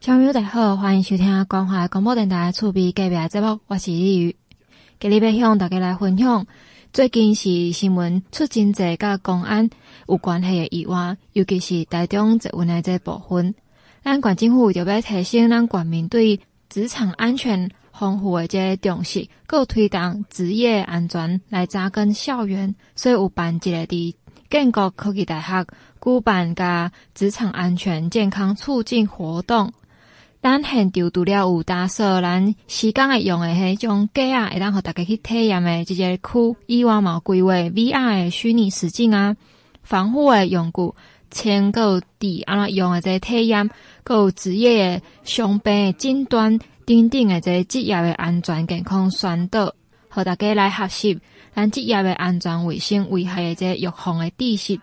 小朋友大家好，欢迎收听关怀广播电台厝边隔壁节目，我是李宇。今日要向大家来分享，最近是新闻出真侪甲公安有关系的意外，尤其是台中捷运的这部分。咱县政府就要提升咱县民对职场安全防护的这重视，佮推动职业安全来扎根校园，所以有办一个伫建国科技大学举办甲职场安全健康促进活动。咱现场除了有搭设咱时间会用的迄种架啊，会当互大家去体验的这些区以外，嘛规划 VR 的虚拟实境啊，防护的用具，千个底安怎用的这体验，还有职业的伤病的诊断，等等的这职业的安全健康宣导，互大家来学习咱职业的安全卫生危害的这预防的知识。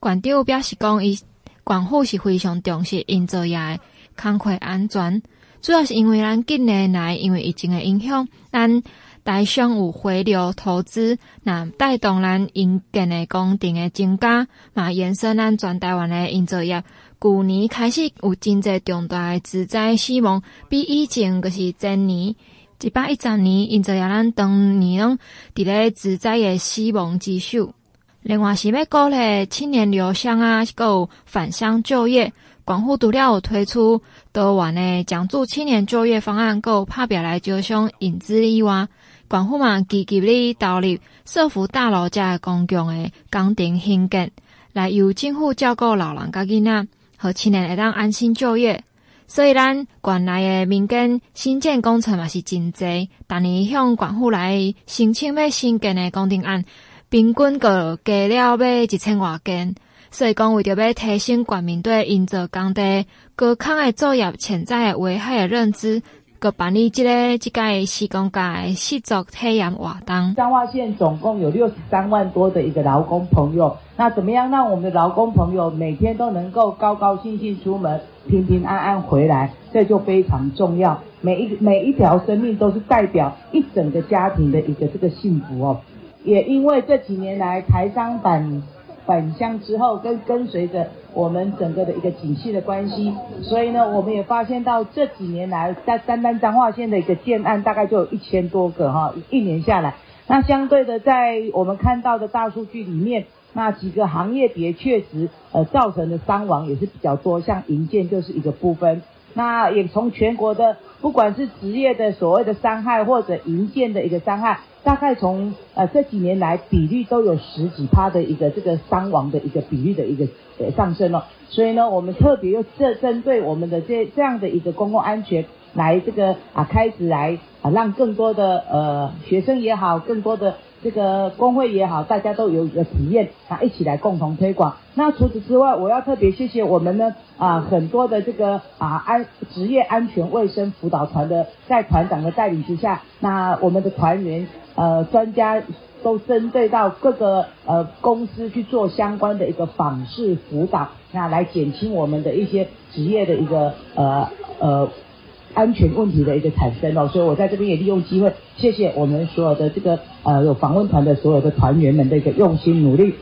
馆长表示讲，伊县府是非常重视因作业的。工课安全，主要是因为咱近年来因为疫情的影响，咱台商有回流投资，那带动咱营建的工程的增加，嘛延伸咱全台湾的营造业。去年开始有真济重大的自灾死亡，比以前就是前年一百一十年营造业咱当年拢伫咧职灾的死亡之数。另外是要鼓励青年留乡啊，还有返乡就业。广府除了有推出多元的奖助青年就业方案，够拍表来招商引资以外，广府嘛积极哩投入社福大楼加公共的工程兴建，来由政府照顾老人家囡仔和青年会当安心就业。所以咱县内的民间新建工程嘛是真济，逐年向广府来申请要新建的工程案，平均个加了要一千外间。所以讲，为着要提升国民对营造工地高空的作业潜在危害的认知，佮办理这个这个施工界的实作体验活动。彰化县总共有六十三万多的一个劳工朋友，那怎么样让我们的劳工朋友每天都能够高高兴兴出门，平平安安回来？这就非常重要。每一每一条生命都是代表一整个家庭的一个这个幸福哦。也因为这几年来台商版返乡之后，跟跟随着我们整个的一个景气的关系，所以呢，我们也发现到这几年来，在单单彰化县的一个建案，大概就有一千多个哈，一年下来，那相对的，在我们看到的大数据里面，那几个行业别确实呃造成的伤亡也是比较多，像营建就是一个部分。那也从全国的，不管是职业的所谓的伤害，或者营建的一个伤害，大概从呃这几年来比率都有十几趴的一个这个伤亡的一个比率的一个呃上升了。所以呢，我们特别又这针对我们的这这样的一个公共安全，来这个啊开始来啊让更多的呃学生也好，更多的。这个工会也好，大家都有一个体验，啊，一起来共同推广。那除此之外，我要特别谢谢我们呢啊很多的这个啊安职业安全卫生辅导团的，在团长的带领之下，那我们的团员呃专家都针对到各个呃公司去做相关的一个访视辅导，那来减轻我们的一些职业的一个呃呃。安全问题的一个产生哦，所以我在这边也利用机会，谢谢我们所有的这个呃有访问团的所有的团员们的一个用心努力。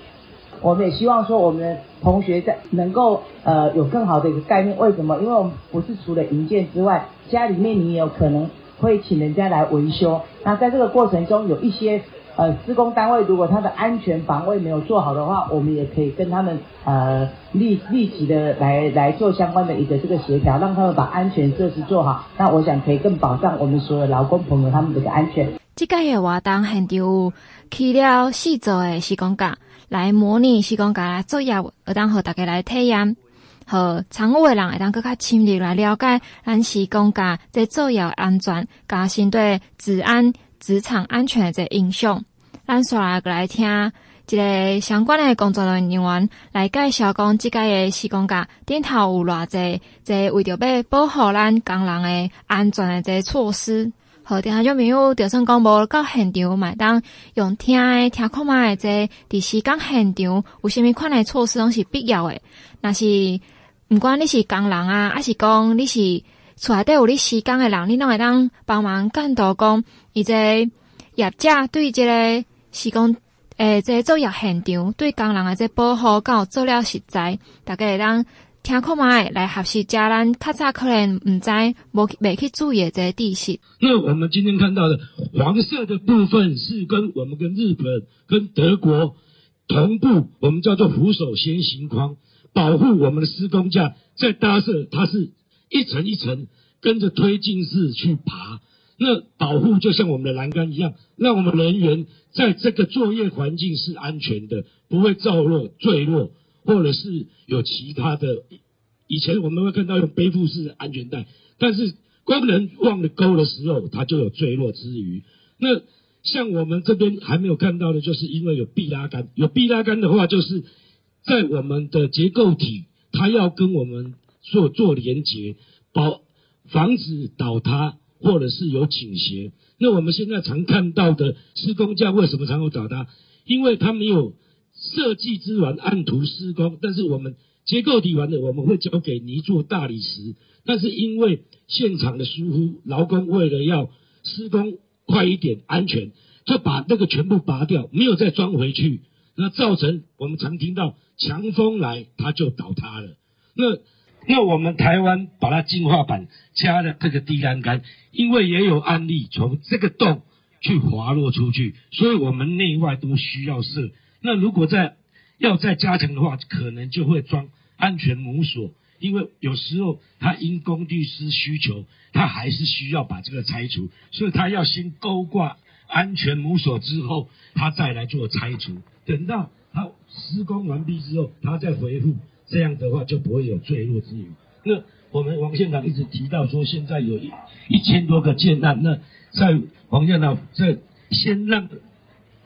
我们也希望说我们的同学在能够呃有更好的一个概念。为什么？因为我们不是除了营建之外，家里面你也有可能会请人家来维修。那在这个过程中有一些。呃，施工单位如果他的安全防卫没有做好的话，我们也可以跟他们呃立立即的来来做相关的一个这个协调，让他们把安全设施做好。那我想可以更保障我们所有劳工朋友他们的一个安全。这个的活动现场去了四座的施工架，来模拟施工架作业，而当和大家来体验，和常务的人会当更加深入来了解咱施工架在作业安全，加深对治安、职场安全的这影响。咱刷来过来听一个相关的工作人员来介绍讲，即个的施工架顶头有偌济，即为着要保护咱工人的安全的即措施。好，听下就没有，就算讲无到现场，买当用听的听看卖的即伫施工现场有虾米款的措施拢是必要的。若是毋管你是工人啊，还是讲你是厝内底有你施工的人，你拢会当帮忙监督讲，伊即业者对即个。施工诶，这个作业现场对工人诶，这保护够做了实在，大家会当听看卖来学习家人较早可能唔知无未去注意这知识。那我们今天看到的黄色的部分是跟我们跟日本跟德国同步，我们叫做扶手先行框，保护我们的施工架在搭设，它是一层一层跟着推进式去爬。那保护就像我们的栏杆一样，让我们人员在这个作业环境是安全的，不会坠落坠落。或者是有其他的，以前我们会看到用背负式安全带，但是工人忘了勾的时候，它就有坠落之余。那像我们这边还没有看到的，就是因为有避拉杆，有避拉杆的话，就是在我们的结构体，它要跟我们做做连接，保防止倒塌或者是有倾斜。那我们现在常看到的施工架为什么常有倒塌？因为它没有。设计之完按图施工，但是我们结构体完了，我们会交给泥做大理石。但是因为现场的疏忽，劳工为了要施工快一点、安全，就把那个全部拔掉，没有再装回去，那造成我们常听到强风来它就倒塌了。那那我们台湾把它进化版加了这个低栏杆，因为也有案例从这个洞去滑落出去，所以我们内外都需要设。那如果在要再加强的话，可能就会装安全母锁，因为有时候他因工地师需求，他还是需要把这个拆除，所以他要先勾挂安全母锁之后，他再来做拆除。等到他施工完毕之后，他再回复，这样的话就不会有坠落之虞。那我们王县长一直提到说，现在有一一千多个建案，那在王县长这先让。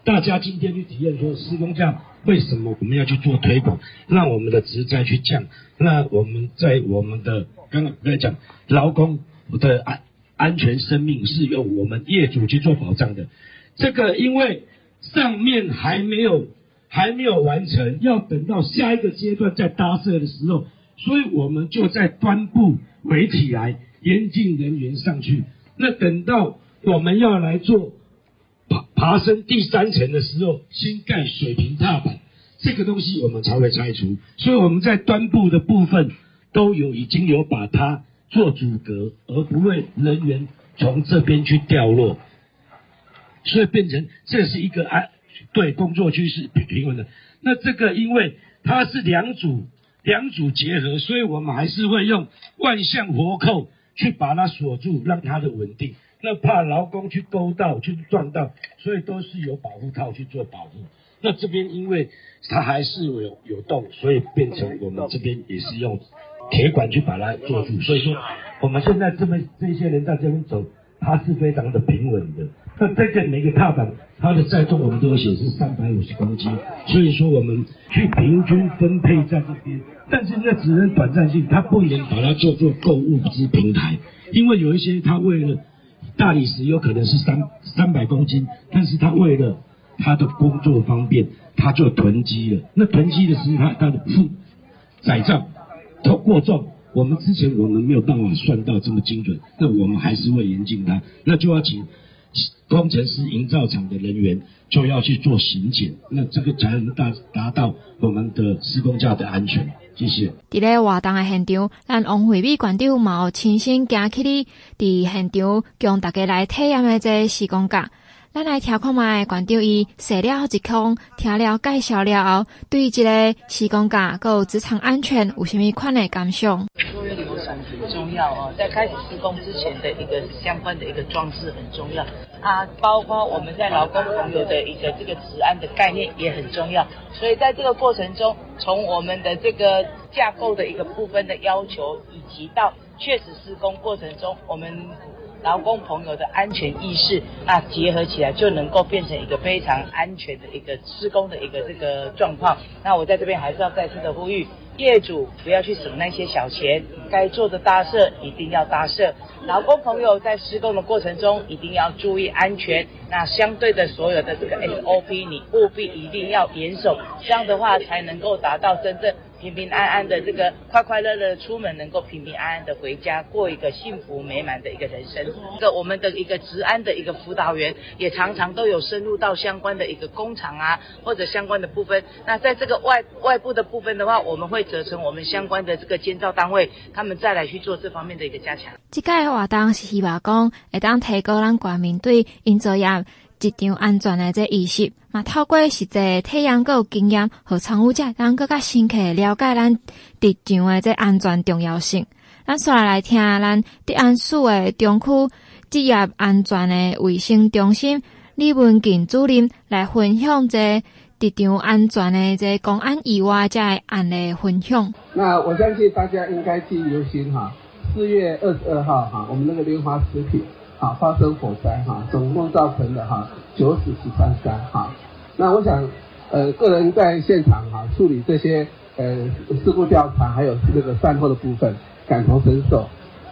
大家今天去体验说施工价为什么我们要去做推广，让我们的职灾去降？那我们在我们的刚刚在讲劳工的安安全生命是由我们业主去做保障的。这个因为上面还没有还没有完成，要等到下一个阶段再搭设的时候，所以我们就在端部围起来，严禁人员上去。那等到我们要来做。爬爬升第三层的时候，先盖水平踏板，这个东西我们才会拆除。所以我们在端部的部分都有已经有把它做阻隔，而不会人员从这边去掉落。所以变成这是一个安对工作区是平稳的。那这个因为它是两组两组结合，所以我们还是会用万向活扣去把它锁住，让它的稳定。那怕劳工去勾到、去撞到，所以都是有保护套去做保护。那这边因为它还是有有洞，所以变成我们这边也是用铁管去把它做住。所以说我们现在这么这些人在这边走，它是非常的平稳的。那这个每个踏板它的载重我们都有写是三百五十公斤，所以说我们去平均分配在这边，但是那只能短暂性，它不能把它做做购物之平台，因为有一些它为了。大理石有可能是三三百公斤，但是他为了他的工作方便，他就囤积了。那囤积的是他他的负载重，它过重。我们之前我们没有办法算到这么精准，那我们还是会严禁他。那就要请工程师、营造厂的人员就要去做巡检，那这个才能达达到我们的施工架的安全。谢谢。伫咧活动的现场，咱王惠美馆长嘛有亲身行去哩，伫现场供大家来体验的这个施工架。咱来听看卖馆长伊说了一空，听了介绍了后，对这个施工架还有职场安全有什么款的感想？很重要哦，在开始施工之前的一个相关的一个装置很重要啊，包括我们在劳工朋友的一个这个职安的概念也很重要。所以在这个过程中，从我们的这个架构的一个部分的要求，以及到确实施工过程中，我们。劳工朋友的安全意识，那结合起来就能够变成一个非常安全的一个施工的一个这个状况。那我在这边还是要再次的呼吁，业主不要去省那些小钱，该做的搭设一定要搭设。劳工朋友在施工的过程中一定要注意安全。那相对的所有的这个 SOP，你务必一定要严守，这样的话才能够达到真正平平安安的这个快快乐乐出门，能够平平安安的回家，过一个幸福美满的一个人生。这个我们的一个治安的一个辅导员也常常都有深入到相关的一个工厂啊，或者相关的部分。那在这个外外部的部分的话，我们会责成我们相关的这个监造单位，他们再来去做这方面的一个加强。这届活动是希望讲，会当提高咱国民对因作业职场安全的这意识，嘛透过实际体验有经验和参与者，让更加深刻了解咱职场的这安全重要性。咱先来听咱德安市的中区职业安全的卫生中心李文静主任来分享这职场安全的这公安以外这案例分享。那我相信大家应该记忆犹新哈，四月二十二号哈，我们那个联华食品。啊，发生火灾哈，总共造成了哈九死十三伤哈。那我想，呃，个人在现场哈处理这些呃事故调查，还有这个善后的部分，感同身受。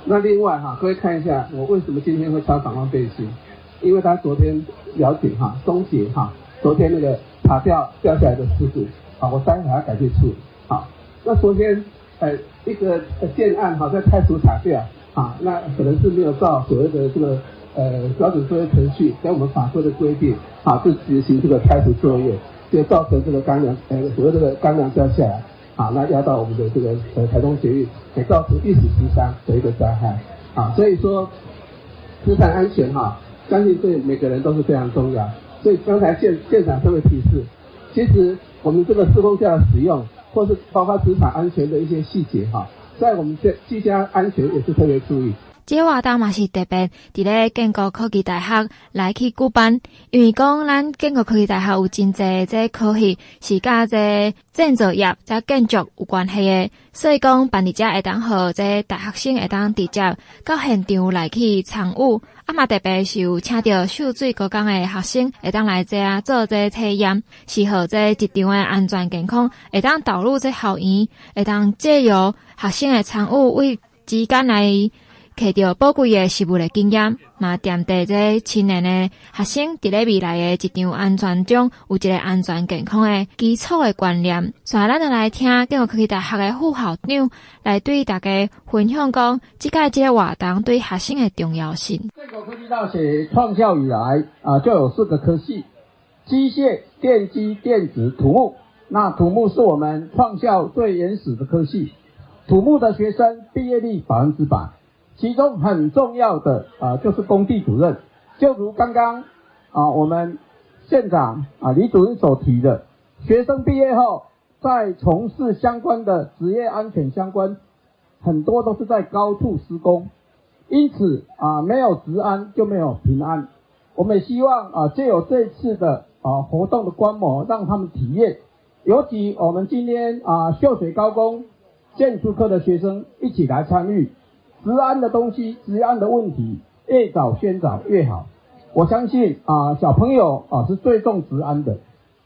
那另外哈，各位看一下，我为什么今天会穿反光背心？因为他昨天了解哈，终结哈，昨天那个塔吊掉下来的事故，好，我待会还要赶去处理。好，那昨天呃一个建案哈在拆除塔吊。啊，那可能是没有照所谓的这个呃标准作业程序跟我们法规的规定，啊，就执行这个拆除作业，就造成这个钢梁呃所谓这个钢梁掉下来，啊，那压到我们的这个呃台东捷运，也造成一死十伤的一个灾害，啊，所以说资产安全哈，相信对每个人都是非常重要。所以刚才现现场特别提示，其实我们这个施工架的使用，或是包括资产安全的一些细节哈。在我们这居家安全也是特别注意。这个活动嘛是特别伫咧建国科技大学来去举办，因为讲咱建国科技大学有真侪这科技是甲这建造业、加建筑有关系的，所以讲办理者会当和这大学生会当直接到现场来去参与。啊嘛特别是有请到秀水高工的学生会当来这啊做这体验，是和这职场的安全健康会当导入这校园，会当借由学生的参与为之间来。摕着宝贵的实务的经验，嘛点滴这青年的学生伫咧未来的一场安全中有一个安全健康的基础的观念。所以，咱就来听建国科技大学的副校长来对大家分享讲，即届这个活动对学生的重要性。建国科技大学创校以来啊，就有四个科系：机械、电机、电子、土木。那土木是我们创校最原始的科系，土木的学生毕业率百分之百。其中很重要的啊，就是工地主任，就如刚刚啊，我们县长啊李主任所提的，学生毕业后在从事相关的职业安全相关，很多都是在高处施工，因此啊，没有职安就没有平安。我们也希望啊，借由这次的啊活动的观摩，让他们体验，尤其我们今天啊秀水高工建筑科的学生一起来参与。治安的东西，治安的问题，越早宣导越好。我相信啊，小朋友啊是最重治安的，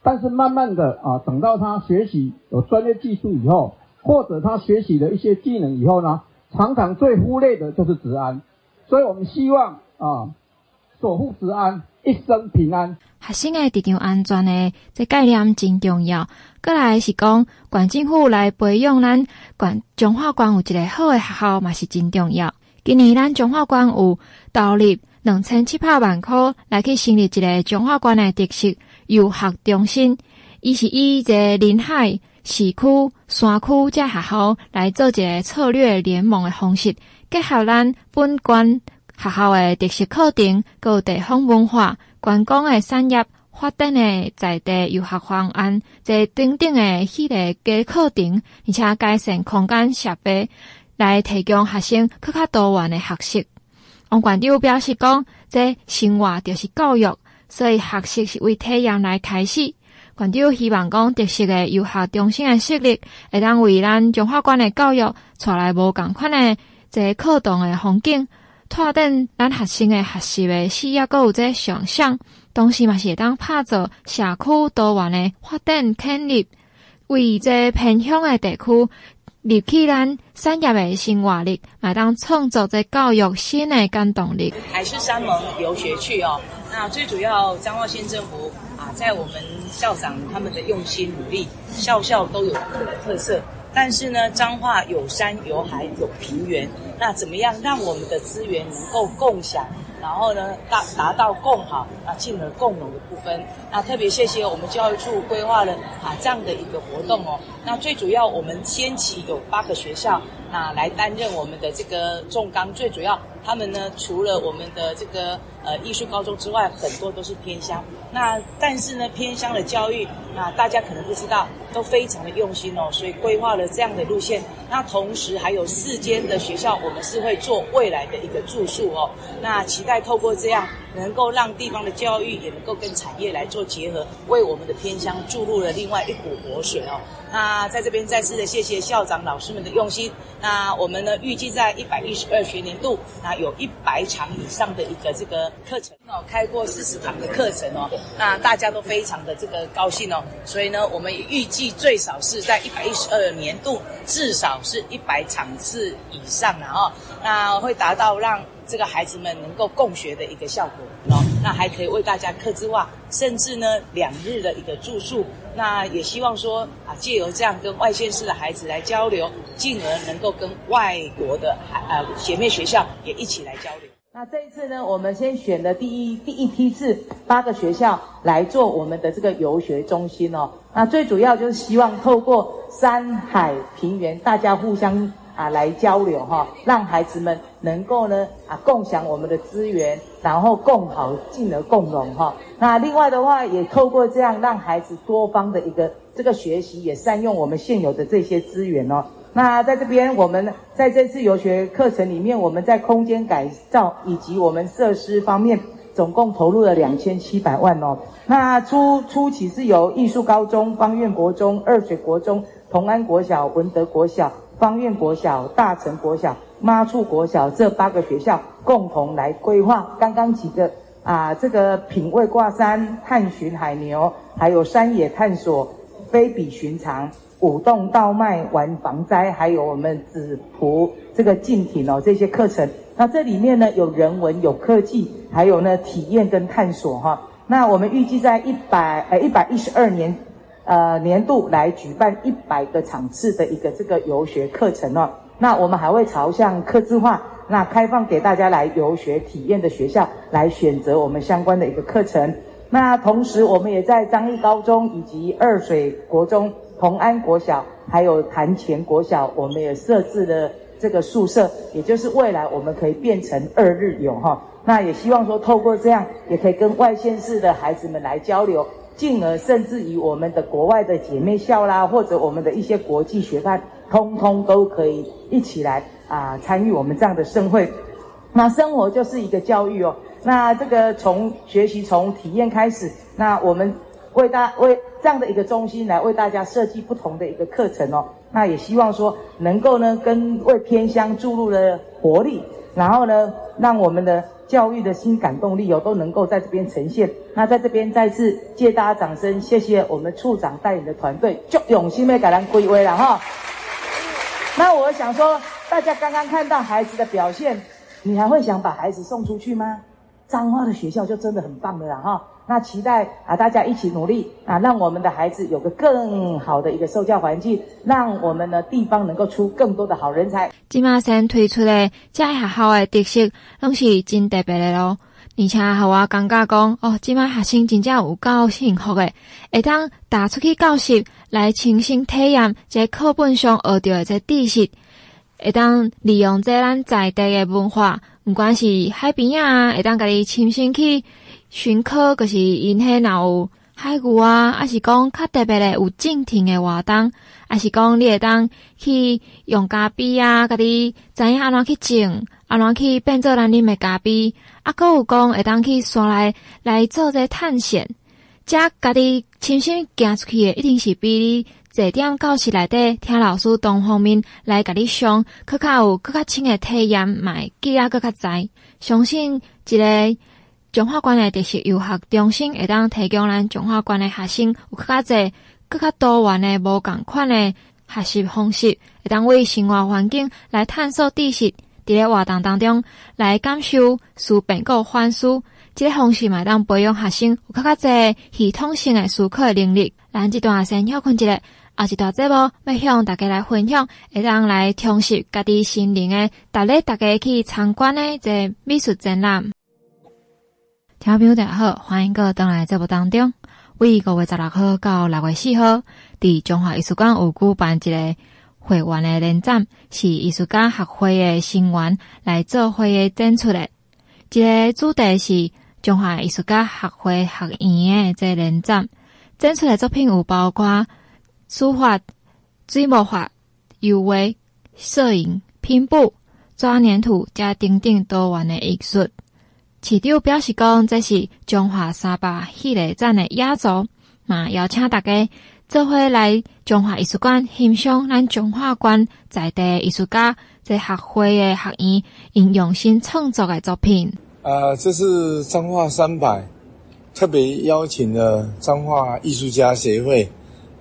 但是慢慢的啊，等到他学习有专业技术以后，或者他学习了一些技能以后呢，常常最忽略的就是治安。所以我们希望啊，守护治安，一生平安。学生的职场安全的这概念真重要。过来是讲，县政府来培养咱管彰化县有一个好的学校嘛是真重要。今年咱彰化县有投入两千七百万块来去成立一个彰化县的特色游学中心，伊是以这临海市区、山区这学校来做一个策略联盟的方式，结合咱本关学校的特色课程，各地方文化。观光的产业发展的在地游学方案，这等等的系列加课程，而且改善空间设备，来提供学生更加多元的学习。王馆长表示讲，这生活就是教育，所以学习是为体验来开始。馆长希望讲，特色的游学中心的设立，会当为咱中华馆的教育，带来无共款的这课堂的风景。拓展咱学生的学习的视野，阁有这想象，同时嘛是会当拍造社区多元的发展潜力，为这偏乡的地区立起咱产业的新活力，来当创造这教育新的感动力。海誓山盟游学去哦，那最主要彰化县政府啊，在我们校长他们的用心努力，校校都有特色。但是呢，彰化有山有海有平原，那怎么样让我们的资源能够共享？然后呢，达达到共好啊，进而共荣的部分。那特别谢谢我们教育处规划了啊这样的一个活动哦。那最主要，我们先期有八个学校那来担任我们的这个重纲。最主要，他们呢除了我们的这个呃艺术高中之外，很多都是偏乡。那但是呢，偏乡的教育，那大家可能不知道，都非常的用心哦，所以规划了这样的路线。那同时还有四间的学校，我们是会做未来的一个住宿哦。那期待透过这样，能够让地方的教育也能够跟产业来做结合，为我们的偏乡注入了另外一股活水哦。那在这边再次的谢谢校长老师们的用心。那我们呢，预计在一百一十二学年度，那有一百场以上的一个这个课程哦，开过四十堂的课程哦，那大家都非常的这个高兴哦。所以呢，我们预计最少是在一百一十二年度，至少是一百场次以上了哦。那会达到让这个孩子们能够共学的一个效果。那还可以为大家客制化，甚至呢两日的一个住宿。那也希望说啊，借由这样跟外县市的孩子来交流，进而能够跟外国的孩呃姐妹学校也一起来交流。那这一次呢，我们先选了第一第一批次八个学校来做我们的这个游学中心哦。那最主要就是希望透过山海平原，大家互相。啊，来交流哈，让孩子们能够呢啊共享我们的资源，然后共好，进而共荣哈。那另外的话，也透过这样让孩子多方的一个这个学习，也善用我们现有的这些资源哦。那在这边，我们在这次游学课程里面，我们在空间改造以及我们设施方面，总共投入了两千七百万哦。那初初期是由艺术高中、芳苑国中、二水国中、同安国小、文德国小。方苑国小、大成国小、妈处国小这八个学校共同来规划刚刚几个啊，这个品味挂山、探寻海牛，还有山野探索、非比寻常、舞动稻麦、玩防灾，还有我们紫蒲这个竞艇哦，这些课程。那这里面呢，有人文、有科技，还有呢体验跟探索哈。那我们预计在一百呃一百一十二年。呃，年度来举办一百个场次的一个这个游学课程哦。那我们还会朝向客制化，那开放给大家来游学体验的学校来选择我们相关的一个课程。那同时，我们也在彰义高中以及二水国中、同安国小，还有潭前国小，我们也设置了这个宿舍，也就是未来我们可以变成二日游哈。那也希望说，透过这样，也可以跟外县市的孩子们来交流。进而甚至于我们的国外的姐妹校啦，或者我们的一些国际学派，通通都可以一起来啊参与我们这样的盛会。那生活就是一个教育哦。那这个从学习从体验开始，那我们为大为这样的一个中心来为大家设计不同的一个课程哦。那也希望说能够呢跟为偏乡注入了活力，然后呢让我们的。教育的新感动力哦，都能够在这边呈现。那在这边再次借大家掌声，谢谢我们处长带领的团队，就用心的给咱归位了哈。那我想说，大家刚刚看到孩子的表现，你还会想把孩子送出去吗？彰化的学校就真的很棒了哈。那期待啊，大家一起努力啊，让我们的孩子有个更好的一个受教环境，让我们的地方能够出更多的好人才。今马先推出的这学校的特色，拢是真特别的咯。而且和我感觉讲，哦，今马学生真正有够幸福的，会当踏出去教室来亲身体验这课本上学到的这知识，会当利用这咱在地的文化，不管是海边啊，会当家己亲身去。巡课就是因迄若有海牛啊，还是讲较特别诶有竞艇的活动，还是讲你会当去用咖啡啊，家己知影安怎去种，安怎去变做咱啉诶咖啡，啊，阁有讲会当去山内来做者探险，遮家己亲身行出去诶，一定是比你坐踮教室内底听老师单方面来家己上，阁较有阁较深诶体验，买记啊阁较知，相信一个。彰化县的特色游学中心会当提供咱彰化县的学生有较侪、更较多元的无共款的学习方式，会当为生活环境来探索知识，伫咧活动当中来感受思辨个反思，这个方式嘛，当培养学生有较较侪系统性的思考能力。咱这段先休困一下，后一段节目要向大家来分享，会当来充实家己心灵的，带领大家去参观呢，一个美术展览。听朋友大家好，欢迎各位登来节目当中。为五月十六号到六月四号，伫中华艺术馆有举办一个会员的联展，是艺术家学会的成员来做会的展出的。这个主题是中华艺术家学会学院的这联展，展出的作品有包括书法、水墨画、油画、摄影、拼布、抓黏土加等等多元的艺术。市长表示讲，这是中华三百系列展的压轴，嘛邀请大家做伙来中华艺术馆欣赏咱中华馆在地艺术家在学会的学员因用心创作的作品。呃，这是彰化三百特别邀请了彰化艺术家协会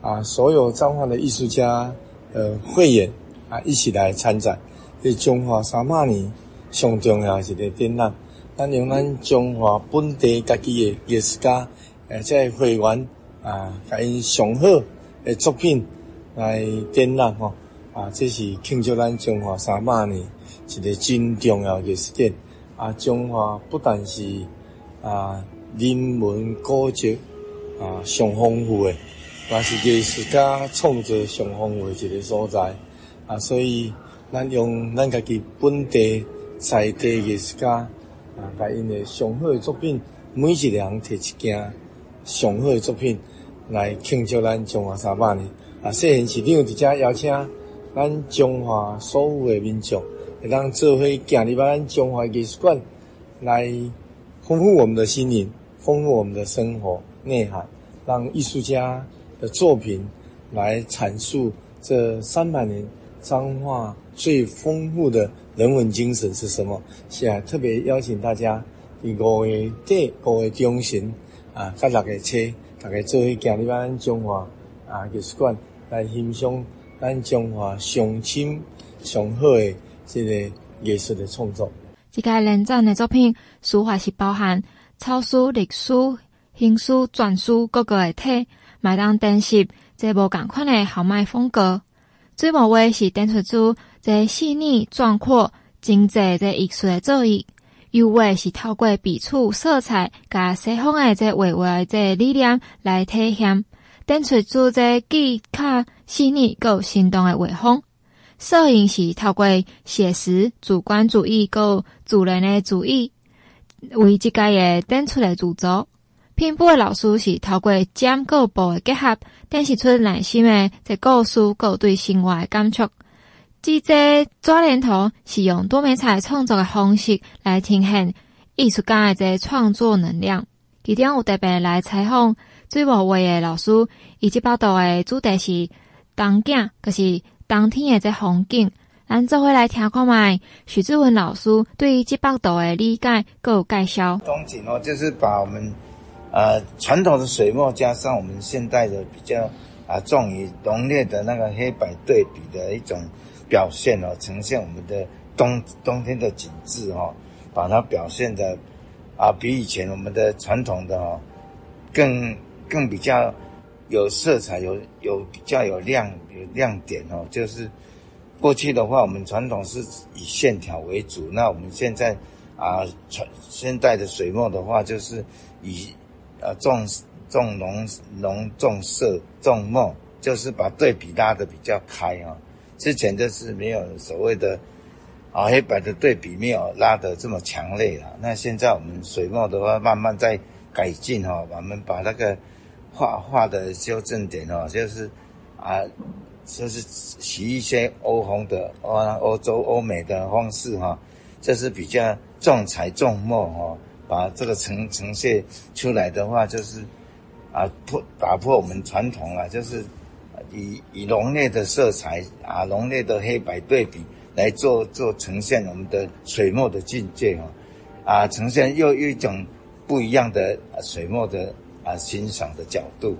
啊，所有彰化的艺术家呃会员啊一起来参展，是中华三百年上重要一个展览。咱用咱中华本地家己的艺术家，诶，即个会员啊，甲因上好诶作品来展览吼啊，这是庆祝咱中华三百年一个真重要艺术节啊。中华不但是啊人文古迹啊上丰富诶，也是艺术家创作上丰富诶一个所在啊。所以咱用咱家己本地在地艺术家。啊！把因的上好的作品，每一个人提一件上好的作品来庆祝咱中华三百年。啊，谢县市长直接邀请咱中华所有的民众，会当做伙行入咱中华艺术馆来丰富我们的心灵，丰富我们的生活内涵，让艺术家的作品来阐述这三百年彰化最丰富的。人文精神是什么？是啊，特别邀请大家第五月底、五月中旬啊，甲六月初，大家做伙行入咱中华啊艺术馆来欣赏咱中华上深上好的这个艺术的创作。这个联展的作品，书法是包含草书、隶书、行书、篆书各个的体，麦当展示这无共款的豪迈风格。水墨画是展出出。这细腻壮阔、精致这艺术的造诣，油画是透过笔触、色彩，加西方的这绘画这理念来体现，展出出这既较细腻、够生动的画风。摄影是透过写实、主观主义、够自然的主义为这个的展出的主轴。拼布的老师是透过剪够布的结合，展示出内心的这故事，够对生活的感触。即这抓黏土是用多媒材创作的方式来呈现艺术家的这创作能量。其中有特别来采访水墨画的老师，以及报道的主题是冬景，就是冬天的这风景。咱做伙来听看卖许志文老师对于这报道的理解，各有介绍。冬景哦，就是把我们呃传统的水墨加上我们现代的比较啊重于浓烈的那个黑白对比的一种。表现哦，呈现我们的冬冬天的景致哦，把它表现的啊，比以前我们的传统的哦，更更比较有色彩，有有比较有亮有亮点哦。就是过去的话，我们传统是以线条为主，那我们现在啊，传现代的水墨的话，就是以呃重重浓浓重色重墨，就是把对比拉得比较开啊。之前就是没有所谓的啊黑白的对比，没有拉得这么强烈啊。那现在我们水墨的话，慢慢在改进哈，我们把那个画画的修正点哦，就是啊，就是洗一些欧红的啊欧洲欧美的方式哈，就是比较重彩重墨哈，把这个呈呈现出来的话，就是啊破打破我们传统啊，就是。以以浓烈的色彩啊，浓烈的黑白对比来做做呈现我们的水墨的境界哈，啊，呈现又一种不一样的水墨的啊欣赏的角度。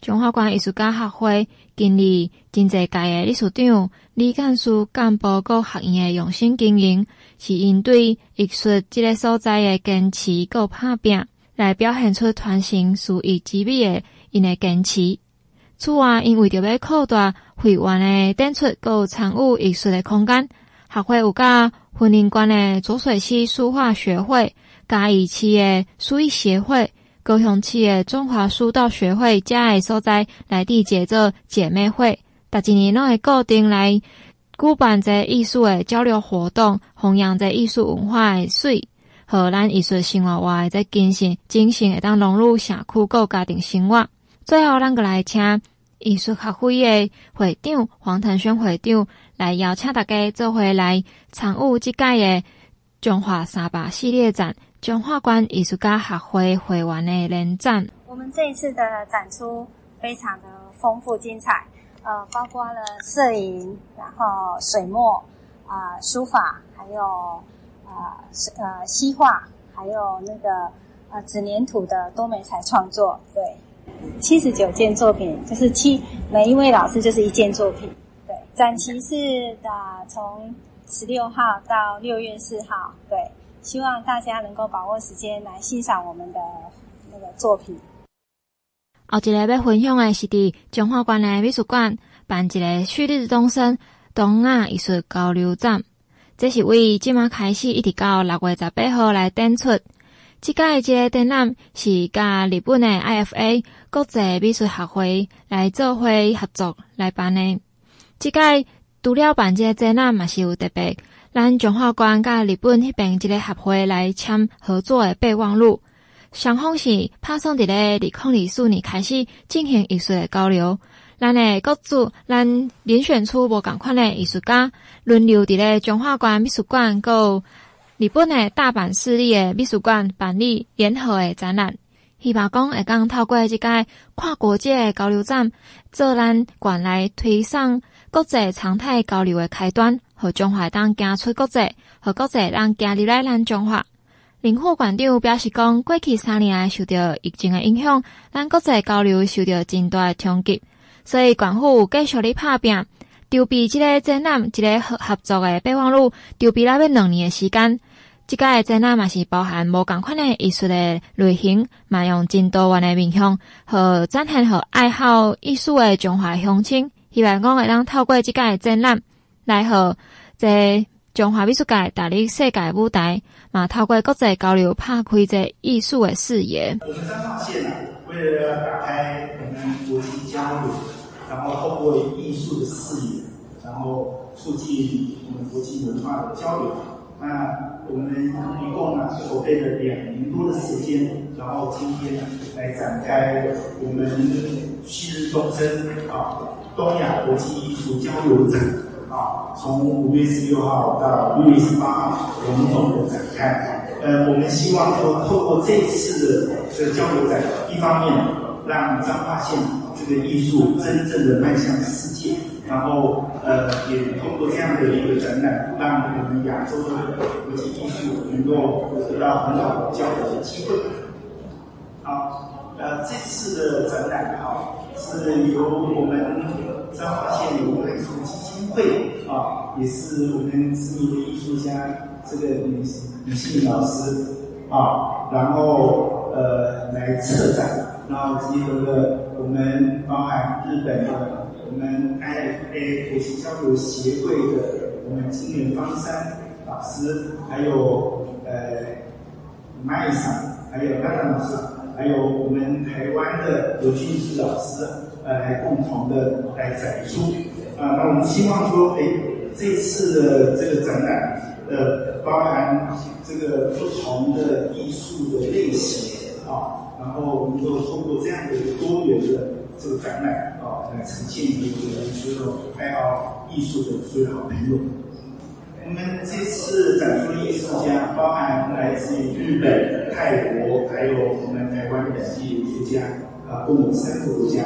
中华馆艺术家协会经历真济界的理事长李干事干部各学院的用心经营，是因对艺术这个所在的坚持够拍拼，来表现出传承属于之美的因的坚持。此外，因为着要扩大会员的展出，佮参与艺术的空间，学会有甲云林县的浊水溪书画学会、嘉义市的书艺协会、高雄市的中华书道学会，遮个所在来缔结做姐妹会，逐一年拢会固定来举办这艺术的交流活动，弘扬这艺术文化的水，和咱艺术生活化的这精神，精神会当融入社区各家庭生活。最后，咱个来请艺术学会的会长黄腾轩会长来邀请大家做回来参与这届的中华三百系列展，中华关艺术家学会会员的联展。我们这一次的展出非常的丰富精彩，呃，包括了摄影，然后水墨啊、呃、书法，还有啊呃西画，还有那个呃纸黏土的多媒材创作，对。七十九件作品，就是七每一位老师就是一件作品。对，展期是的，从十六号到六月四号。对，希望大家能够把握时间来欣赏我们的那个作品。后一个要分享的是伫中华馆的美术馆办一个旭日东升东亚艺术交流展，这是为即马开始一直到六月十八号来展出。即届即个展览是甲日本的 IFA 国际美术学会来做会合作来办的。即届除了办即个展览，嘛是有特别，咱中华馆甲日本迄边即个协会来签合作的备忘录。双方是拍算伫咧二零二四年开始进行艺术的交流。咱诶各组，咱遴选出无共款的艺术家，轮流伫咧中华馆美术馆有。日本的大阪市立的美术馆办理联合的展览，希望讲会讲透过即个跨国界的交流展，做咱馆来推上国际常态交流的开端，和中华当行出国际，和国际当行入来咱中华。林副馆长表示讲，过去三年来受到疫情的影响，咱国际交流受到真大的冲击，所以馆府继续咧拍拼。筹备这个展览，一个合合作的备忘录，筹备了要两年的时间。这个展览嘛是包含无共款的艺术的类型，嘛用真多元的面向和展现和爱好艺术的中华乡亲。希望讲会当透过这个展览，来和这中华美术界踏入世界舞台，嘛透过国际交流，拍开这艺术的视野。我们彰化县为了打开我们国际交流。然后透过艺术的视野，然后促进我们国际文化的交流。那我们一共呢筹备了两年多的时间，然后今天来展开我们旭日东升啊东亚国际艺术交流展啊，从五月十六号到六月十八号隆重的展开。呃，我们希望说透过这次的交流展，一方面让彰化县。这个艺术真正的迈向世界，然后呃，也通过这样的一个展览，让我们亚洲的国际艺术能够得到很好的交流的机会。好，呃，这次的展览啊，是由我们彰化县有艺术基金会啊，也是我们知名的艺术家这个李李信老师啊，然后呃来策展。然后集合了我们包含日本的我们 IFA 国际交流协会的我们金元方山老师，还有呃麦桑，还有丹丹老师，还有我们台湾的刘俊志老师，呃，来共同的来展出。啊、那我们希望说，哎，这次的这个展览，呃，包含这个不同的艺术的类型啊。然后我们就通过这样的一个多元的这个展览啊，来呈现给我们所有爱好艺术的所有好朋友。我们这次展出的艺术家包含来自于日本、泰国，还有我们台湾本地艺术家啊，共有三个国家。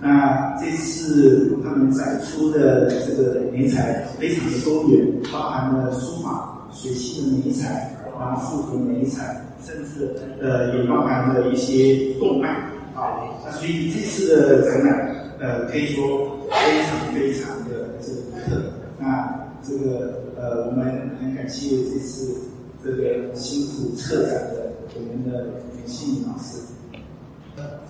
那这次他们展出的这个媒材非常的多元，包含了书法、水性的媒材，然后复合媒材。甚至呃也包含了一些动漫啊，那所以这次的展览呃可以说非常非常的这个独特。那这个呃我们很感谢这次这个辛苦策展的我们的袁信老师。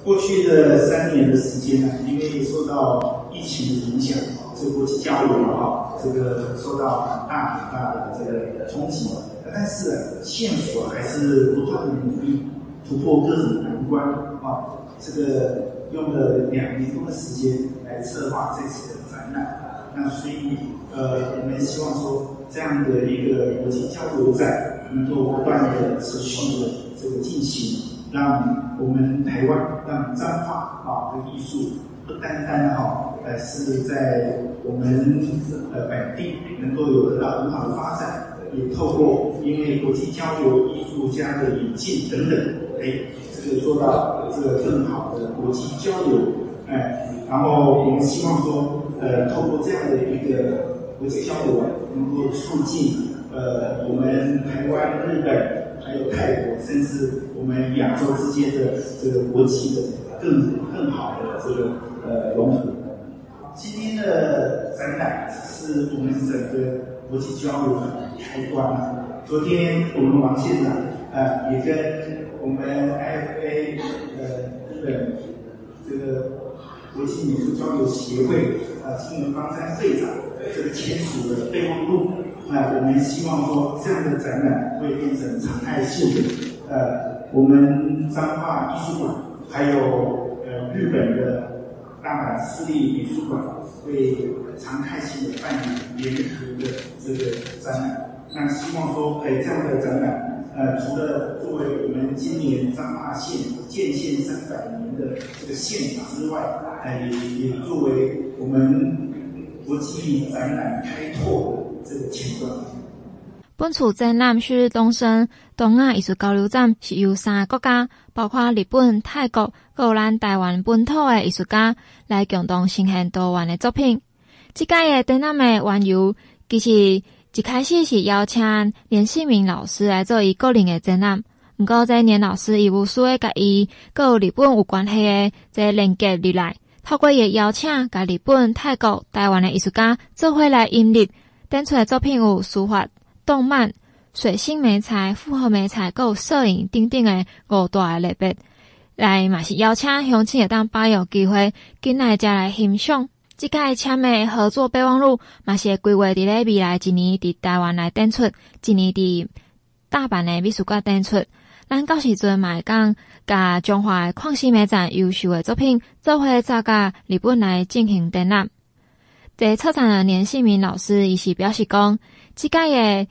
过去的三年的时间呢，因为受到疫情的影响，这个国际交流啊，这个受到很大很大的这个冲击。但是县府还是不断的努力突破各种难关啊，这个用了两年多的时间来策划这次的展览。那所以呃，我们希望说这样的一个国际交流展能够不断的持续的这个进行。让我们台湾，让彰化啊的艺术不单单哈，呃是在我们呃本地能够有得到很好的发展，也透过因为国际交流、艺术家的引进等等，哎，这个做到这个更好的国际交流，哎，然后我们希望说，呃，透过这样的一个国际交流，能够促进呃我们台湾、日本。还有泰国，甚至我们亚洲之间的这个国际的更更好的这个呃融合。今天的展览是我们整个国际交流的开端。昨天我们王县长呃也跟我们 FA 呃日本这个国际美术交流协会啊金文芳山会长这个签署了备忘录。那我们希望说，这样的展览会变成常态性的。呃，我们彰化艺术馆，还有呃日本的大阪市立美术馆，会常态性的办理联合的这个展览。那希望说，哎，这样的展览，呃，除了作为我们今年彰化县建县三百年的这个县之外，呃，也也作为我们国际展览开拓。这个情况。本次展览是东升东亚艺术交流展，是由三个国家，包括日本、泰国、荷兰台湾本土的艺术家来共同呈现多元的作品。这届的展览的缘由，其实一开始是邀请连世明老师来做伊个人的展览。不过，这连老师伊无需要甲伊跟日本有关系的这连接入来，透过伊邀请，甲日本、泰国、台湾的艺术家做伙来引入。展出的作品有书法、动漫、水性媒材、复合媒材，还有摄影等等的五大类别。来嘛是邀请乡亲会当把握机会进来家来欣赏。即届签的合作备忘录嘛是规划伫咧未来一年伫台湾来展出，一年伫大阪的美术馆展出。咱到时阵嘛会讲，甲中华诶矿石美展优秀诶作品做伙再甲日本来进行展览。在策展的连世明老师，伊是表示讲，即届诶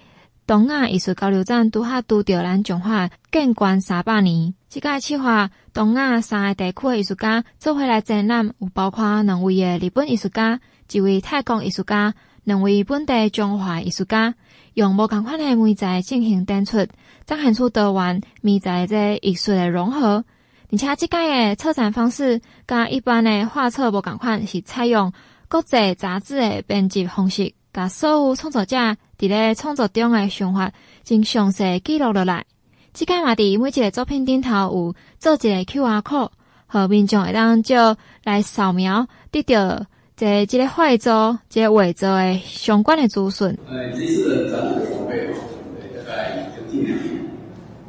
东亚艺术交流展拄好拄着咱中华建馆三百年。即届企划东亚三个地区的艺术家做伙来展览，有包括两位的日本艺术家，一位泰国艺术家，两位本地中华艺术家，用无共款的媒材进行展出，展现出多元媒材这艺术的融合。而且即届的策展方式，甲一般的画册无共款，是采用。国际杂志的编辑方式，甲所有创作者伫咧创作中的想法，真详细记录落来。即个嘛，伫每一个作品顶头有做一个 QR code，和民众会当就来扫描，得到这即个画作、即个画作的相关的资讯。呃，这次的展览筹备，对，大概将近两年。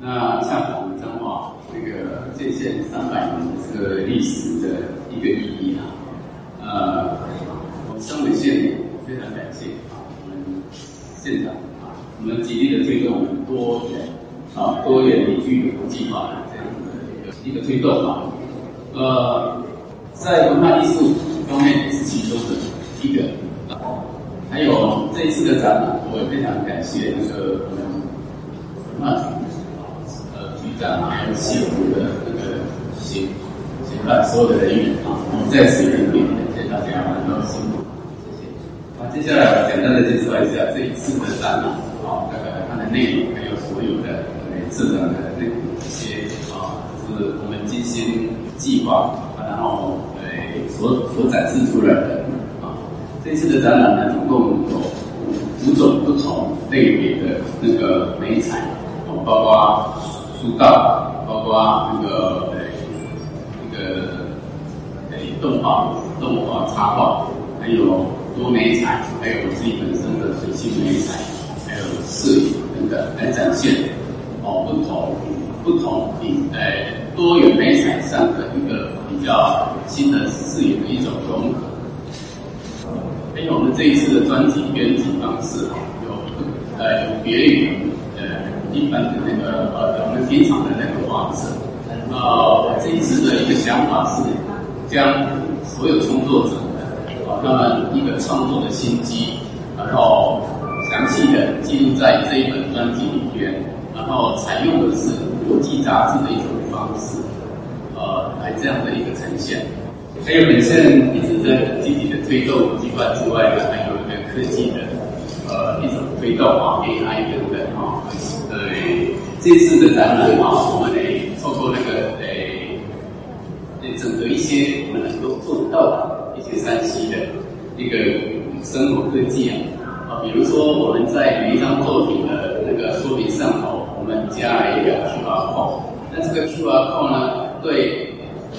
那像我们彰化这个建县三百年这个历史的一个意义啊，呃。彰北县，现场啊，我们极力的推动多元啊多元领域国际化的这样的一个一个推动啊，呃，在文化艺术方面也是其中的一个啊，还有这一次的展览，我也非常感谢那个文化局啊，呃局长啊还有西湖的那个协协办所有的人员啊，我们在此也感谢大家很多辛苦。接下来我简单的介绍一下这一次的展览，啊，大概它的内容还有所有的策展的这一些啊，就是我们精心计划，然后呃所所展示出来的啊，这次的展览呢，总共有五种不同类别的那个美彩，啊，包括书道，包括那个呃那个呃动画、动画插画，还有。多媒材，还有我自己本身的水性媒材，还有摄影等等来展现哦，不同不同品，哎。多元媒材上的一个比较新的视野的一种融合。还有我们这一次的专辑编辑方式，有呃有别于呃一般的那个呃我们平常的那个画册。呃，我这一次的一个想法是将所有创作者他们一个创作的心机，然后详细的记录在这一本专辑里边，然后采用的是国际杂志的一种方式，呃，来这样的一个呈现。还有本身一直在积极的推动国际化之外呢，还有一个科技的呃一种推动啊，AI 等等啊。对，这次的展览啊，我们得透过那个诶，整合一些我们能够做得到的一些三 C 的一个生活科技啊，啊，比如说我们在每一张作品的那个说明上头，我们加了一个 QR code，那这个 QR code 呢，对。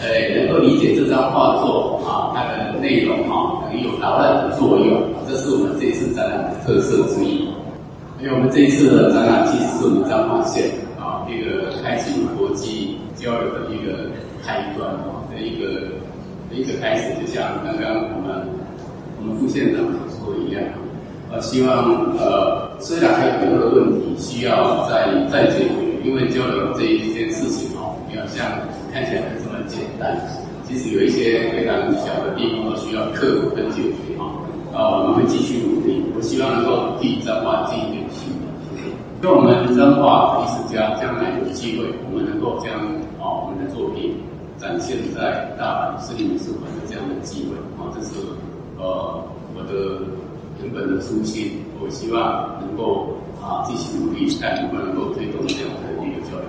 呃，能够理解这张画作啊，它的内容啊，可以有导览的作用，这是我们这次展览的特色之一。因为我们这一次的展览其实是我们彰化县啊一个开启国际交流的一个开端啊的一个一个开始，就像刚刚我们我们副县长所说的一样，呃，希望呃虽然还有很多的问题需要再再解决，因为交流这一件事情哦，比较像看起来很。简单，其实有一些非常小的地方需要克服跟解决啊。啊，我们会继续努力。我希望能够替彰化尽一点心力。因为我们彰化艺术家将来有机会，我们能够将啊我们的作品展现在大阪市立美术馆的这样的机会啊，这是呃我的原本的初心。我希望能够啊继续努力，看能不能够推动这样的一个交流。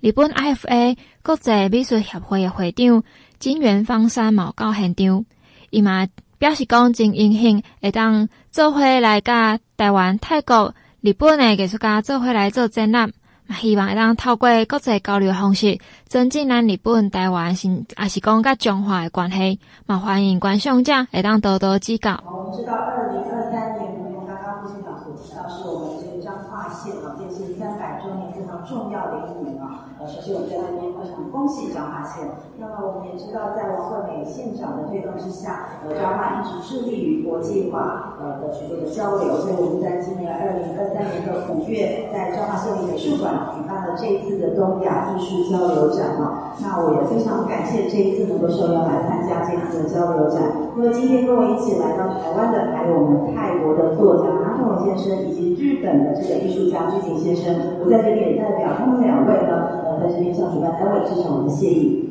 日本 IFA 国际美术协会的会长金元芳山嘛到现场，伊嘛表示讲真荣幸会当做伙来甲台湾、泰国、日本的艺术家做伙来做展览，希望会当透过国际交流方式，增进咱日本、台湾是也是讲甲中华的关系，嘛欢迎观赏者会当多多指教。我们知道二零二三年，我们刚刚副县长所提到，是我们这个彰化县啊建县三百周年非常重要的一年啊。首先，我们在这边非常恭喜彰化县。那，我们也知道，在王惠美县长的推动之下，呃，彰化一直致力于国际化呃的许多的交流。所以，我们在今年二零二三年的五月，在彰化县美术馆举办了这一次的东亚艺术交流展啊。那我也非常感谢这一次能够受邀来参加这次的交流展。那么今天跟我一起来到台湾的，还有我们泰国的作家马桶先生，以及日本的这个艺术家居景先生。我在这里也代表他们两位呢。呃在这边向主办单位致上我们的谢意。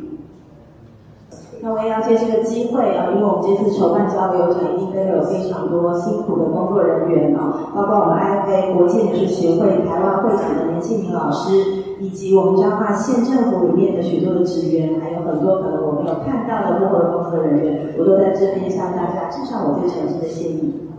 那我也要借这个机会啊，因为我们这次筹办交流展，应该有非常多辛苦的工作人员啊，包括我们 IFA 国际美术协会台湾会长的林庆明老师，以及我们彰化县政府里面的许多的职员，还有很多可能我没有看到的幕后的工作人员，我都在这边向大家致上我最诚挚的谢意。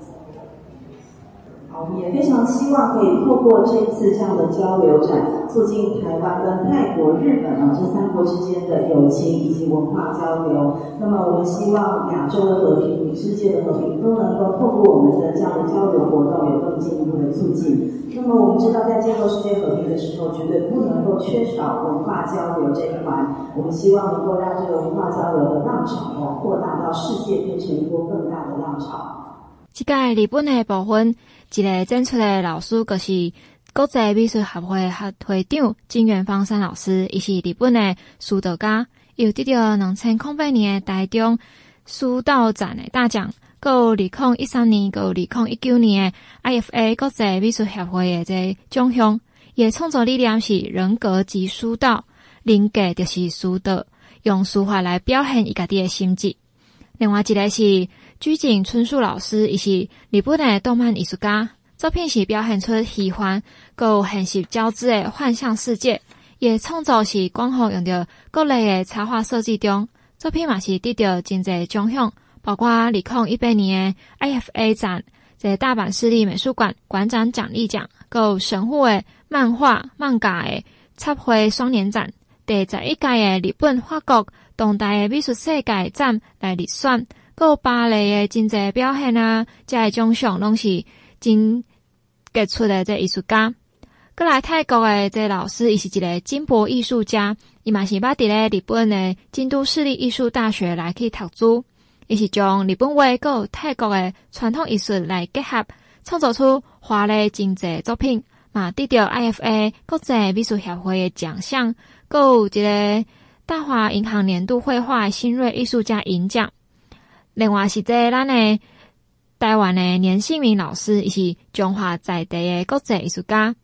我们也非常希望可以透过这次这样的交流展，促进台湾跟泰国、日本啊这三国之间的友情以及文化交流。那么，我们希望亚洲的和平与、世界的和平都能够透过我们的这样的交流活动，有更进一步的促进。那么，我们知道，在建构世界和平的时候，绝对不能够缺少文化交流这一环。我们希望能够让这个文化交流的浪潮哦，扩大到世界，变成一波更大的浪潮。这个日本的部分。一个展出的老师，就是国际美术协会会会长金元芳山老师，伊是日本的书道家，又得到两千零八年的台中书道展的大奖，搁有二零一三年，搁有二零一九年的 IFA 国际美术协会的这奖项。伊创作理念是人格即书道，人格就是书道，用书法来表现伊家己的心志。另外一个是。居井春树老师，伊是日本的动漫艺术家，作品是表现出奇幻、佮现实交织的幻象世界。伊的创作是广泛用到各类的插画设计中，作品嘛是得到真侪奖项，包括二零一八年的 IFA 展在大阪市立美术馆馆长奖励奖，佮神户的漫画漫画的插绘双年展，第十一届的日本法国当代的美术世界展来入选。各芭蕾的真侪表现啊，这个奖项拢是真杰出的这艺术家。过来泰国诶，这老师伊是一个金箔艺术家，伊嘛是捌伫咧日本诶京都市立艺术大学来去读书，伊是将日本画佮泰国诶传统艺术来结合，创作出华丽经济作品，嘛得到 IFA 国际美术协会诶奖项，佮有一个大华银行年度绘画新锐艺术家银奖。另外是这咱的台湾诶连胜明老师，伊是中华在地的国际艺术家。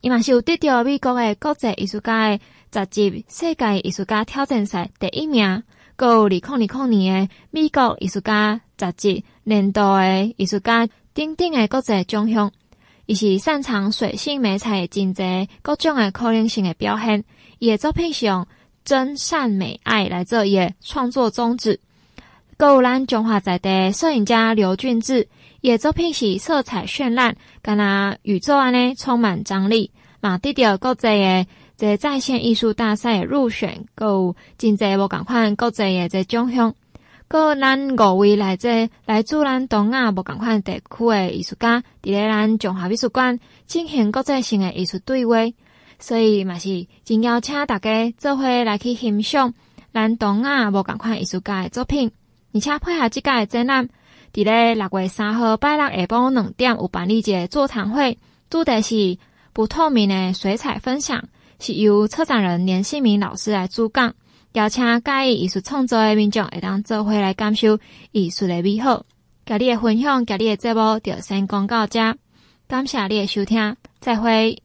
伊嘛是有得到美国的国际艺术家诶杂志世界艺术家挑战赛第一名，搁有二零二零年的美国艺术家杂志年度的艺术家等等的国际奖项。伊是擅长水性媒材诶真侪各种的可能性的表现。伊的作品是用真善美爱来做伊诶创作宗旨。搁有咱中华在地摄影家刘俊志。伊作品是色彩绚烂，敢若宇宙安尼充满张力，嘛得到国际个这在线艺术大赛入选，搁有真侪无共款国际个这奖项。搁咱五位来自来自咱东亚无共款地区个艺术家，伫咧咱中华美术馆进行国际性个艺术对话，所以嘛是真邀请大家做伙来去欣赏咱东亚无共款艺术家个作品，而且配合即个展览。伫咧六月三号拜六下晡两点有办理一个座谈会，主题是不透明的水彩分享，是由策展人连世明老师来主讲，邀请介意艺术创作的民众会当做伙来感受艺术的美好。甲你的分享，甲你的节目就先讲到这，感谢你的收听，再会。